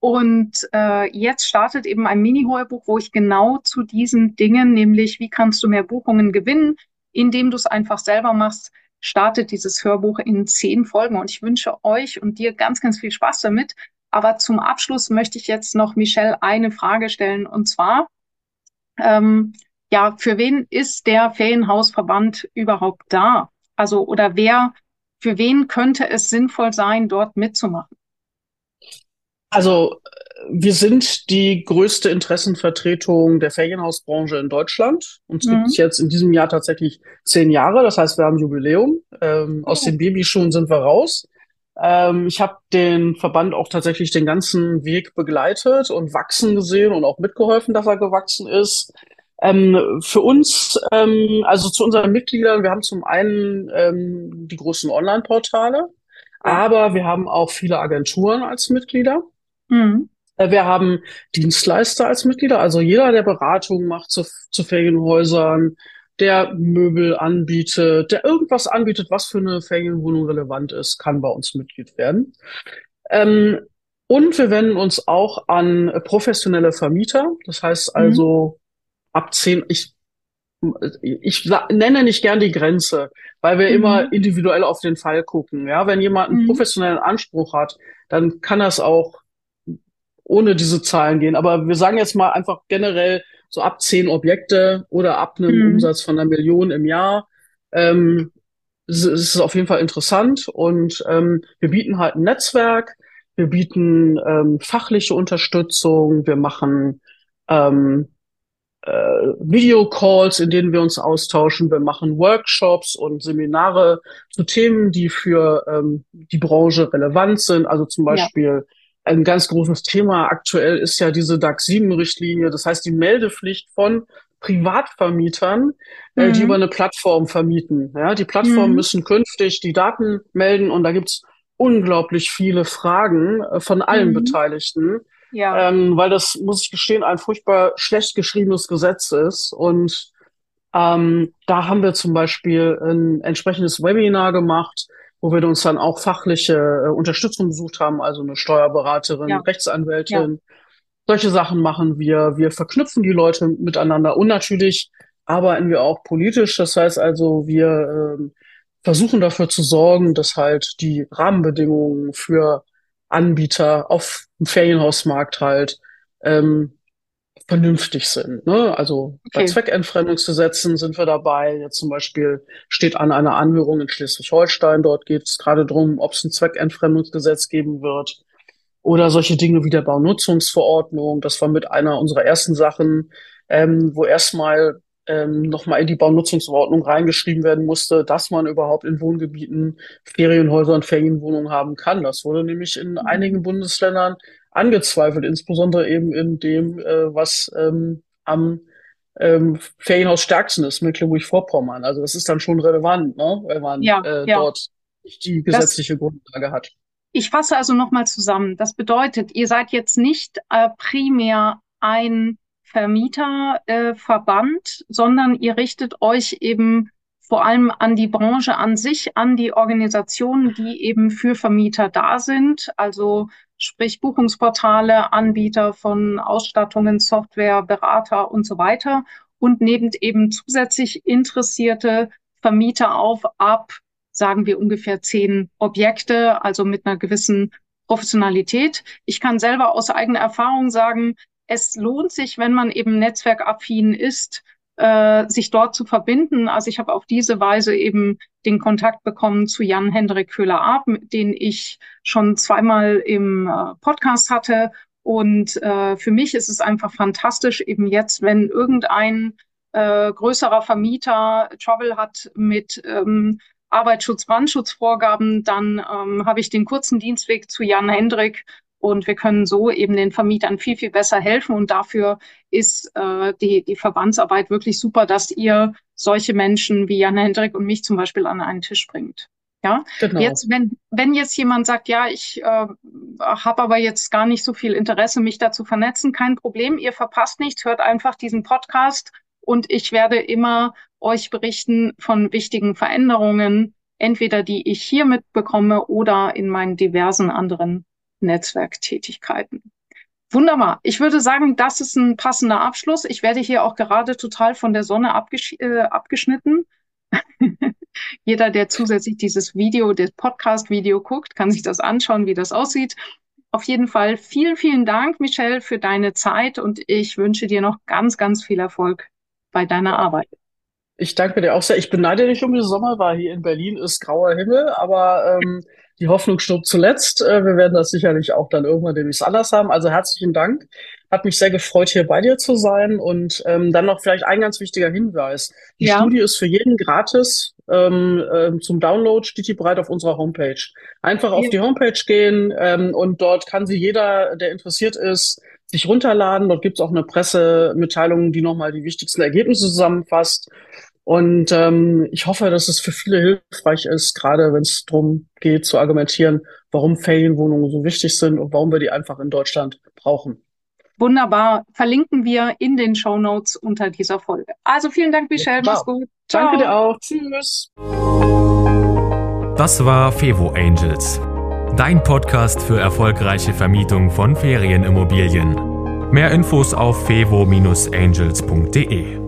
Und äh, jetzt startet eben ein Mini-Heubuch, wo ich genau zu diesen Dingen, nämlich wie kannst du mehr Buchungen gewinnen, indem du es einfach selber machst, startet dieses Hörbuch in zehn Folgen. Und ich wünsche euch und dir ganz, ganz viel Spaß damit. Aber zum Abschluss möchte ich jetzt noch Michelle eine Frage stellen. Und zwar, ähm, ja, für wen ist der Ferienhausverband überhaupt da? Also, oder wer, für wen könnte es sinnvoll sein, dort mitzumachen? Also wir sind die größte Interessenvertretung der Ferienhausbranche in Deutschland. Uns mhm. gibt es jetzt in diesem Jahr tatsächlich zehn Jahre. Das heißt, wir haben Jubiläum. Ähm, oh. Aus den Babyschuhen sind wir raus. Ähm, ich habe den Verband auch tatsächlich den ganzen Weg begleitet und wachsen gesehen und auch mitgeholfen, dass er gewachsen ist. Ähm, für uns, ähm, also zu unseren Mitgliedern, wir haben zum einen ähm, die großen Online-Portale, aber wir haben auch viele Agenturen als Mitglieder. Mhm. Äh, wir haben Dienstleister als Mitglieder, also jeder, der Beratung macht zu, zu Ferienhäusern, der Möbel anbietet, der irgendwas anbietet, was für eine Ferienwohnung relevant ist, kann bei uns Mitglied werden. Ähm, und wir wenden uns auch an professionelle Vermieter. Das heißt mhm. also mhm. Ab zehn, ich, ich nenne nicht gern die Grenze, weil wir mhm. immer individuell auf den Fall gucken. Ja, wenn jemand einen mhm. professionellen Anspruch hat, dann kann das auch ohne diese Zahlen gehen. Aber wir sagen jetzt mal einfach generell so ab zehn Objekte oder ab einem mhm. Umsatz von einer Million im Jahr. Ähm, es ist auf jeden Fall interessant und ähm, wir bieten halt ein Netzwerk, wir bieten ähm, fachliche Unterstützung, wir machen ähm, äh, Videocalls, in denen wir uns austauschen, wir machen Workshops und Seminare zu Themen, die für ähm, die Branche relevant sind, also zum Beispiel ja ein ganz großes Thema aktuell ist ja diese DAX 7 Richtlinie. Das heißt, die Meldepflicht von Privatvermietern, mhm. äh, die mhm. über eine Plattform vermieten. Ja, die Plattformen mhm. müssen künftig die Daten melden und da gibt's unglaublich viele Fragen äh, von allen mhm. Beteiligten. Ja. Ähm, weil das, muss ich gestehen, ein furchtbar schlecht geschriebenes Gesetz ist. Und ähm, da haben wir zum Beispiel ein entsprechendes Webinar gemacht, wo wir uns dann auch fachliche äh, Unterstützung besucht haben, also eine Steuerberaterin, ja. Rechtsanwältin. Ja. Solche Sachen machen wir. Wir verknüpfen die Leute miteinander und natürlich arbeiten wir auch politisch. Das heißt also, wir äh, versuchen dafür zu sorgen, dass halt die Rahmenbedingungen für Anbieter auf dem Ferienhausmarkt halt ähm, vernünftig sind. Ne? Also okay. bei Zweckentfremdungsgesetzen sind wir dabei. Jetzt zum Beispiel steht an einer Anhörung in Schleswig-Holstein. Dort geht es gerade darum, ob es ein Zweckentfremdungsgesetz geben wird. Oder solche Dinge wie der Baunutzungsverordnung. Das war mit einer unserer ersten Sachen, ähm, wo erstmal ähm, nochmal in die Baunutzungsverordnung reingeschrieben werden musste, dass man überhaupt in Wohngebieten Ferienhäuser und Ferienwohnungen haben kann. Das wurde nämlich in mhm. einigen Bundesländern angezweifelt, insbesondere eben in dem, äh, was ähm, am ähm, Ferienhaus stärksten ist, Mecklenburg-Vorpommern. Also das ist dann schon relevant, ne? wenn man ja, äh, ja. dort die gesetzliche das, Grundlage hat. Ich fasse also nochmal zusammen. Das bedeutet, ihr seid jetzt nicht äh, primär ein Vermieterverband, äh, sondern ihr richtet euch eben vor allem an die Branche an sich, an die Organisationen, die eben für Vermieter da sind, also sprich Buchungsportale, Anbieter von Ausstattungen, Software, Berater und so weiter und nehmt eben zusätzlich interessierte Vermieter auf ab, sagen wir ungefähr zehn Objekte, also mit einer gewissen Professionalität. Ich kann selber aus eigener Erfahrung sagen, es lohnt sich, wenn man eben netzwerkaffin ist, äh, sich dort zu verbinden. Also ich habe auf diese Weise eben den Kontakt bekommen zu Jan-Hendrik Köhler-Ab, den ich schon zweimal im äh, Podcast hatte. Und äh, für mich ist es einfach fantastisch, eben jetzt, wenn irgendein äh, größerer Vermieter Trouble hat mit ähm, Arbeitsschutz, Brandschutzvorgaben, dann ähm, habe ich den kurzen Dienstweg zu Jan Hendrik und wir können so eben den Vermietern viel, viel besser helfen. Und dafür ist äh, die, die Verbandsarbeit wirklich super, dass ihr solche Menschen wie Jan Hendrik und mich zum Beispiel an einen Tisch bringt. Ja, genau. jetzt, wenn, wenn jetzt jemand sagt, ja, ich äh, habe aber jetzt gar nicht so viel Interesse, mich da zu vernetzen, kein Problem, ihr verpasst nichts, hört einfach diesen Podcast und ich werde immer euch berichten von wichtigen Veränderungen, entweder die ich hier mitbekomme oder in meinen diversen anderen Netzwerktätigkeiten. Wunderbar. Ich würde sagen, das ist ein passender Abschluss. Ich werde hier auch gerade total von der Sonne abgesch äh, abgeschnitten. Jeder, der zusätzlich dieses Video, das Podcast-Video guckt, kann sich das anschauen, wie das aussieht. Auf jeden Fall vielen, vielen Dank, Michelle, für deine Zeit und ich wünsche dir noch ganz, ganz viel Erfolg bei deiner Arbeit. Ich danke dir auch sehr. Ich beneide dich um den Sommer, weil hier in Berlin ist grauer Himmel, aber ähm, die Hoffnung stirbt zuletzt. Äh, wir werden das sicherlich auch dann irgendwann demnächst anders haben. Also herzlichen Dank. Hat mich sehr gefreut, hier bei dir zu sein. Und ähm, dann noch vielleicht ein ganz wichtiger Hinweis. Die ja. Studie ist für jeden gratis ähm, äh, zum Download, steht die bereit auf unserer Homepage. Einfach auf ja. die Homepage gehen ähm, und dort kann sie jeder, der interessiert ist, sich runterladen. Dort gibt es auch eine Pressemitteilung, die nochmal die wichtigsten Ergebnisse zusammenfasst. Und ähm, ich hoffe, dass es für viele hilfreich ist, gerade wenn es darum geht zu argumentieren, warum Ferienwohnungen so wichtig sind und warum wir die einfach in Deutschland brauchen. Wunderbar. Verlinken wir in den Show Notes unter dieser Folge. Also vielen Dank, Michelle. Ja, Mach's gut. Ciao. Danke dir auch. Tschüss. Das war Fevo Angels, dein Podcast für erfolgreiche Vermietung von Ferienimmobilien. Mehr Infos auf fevo-angels.de.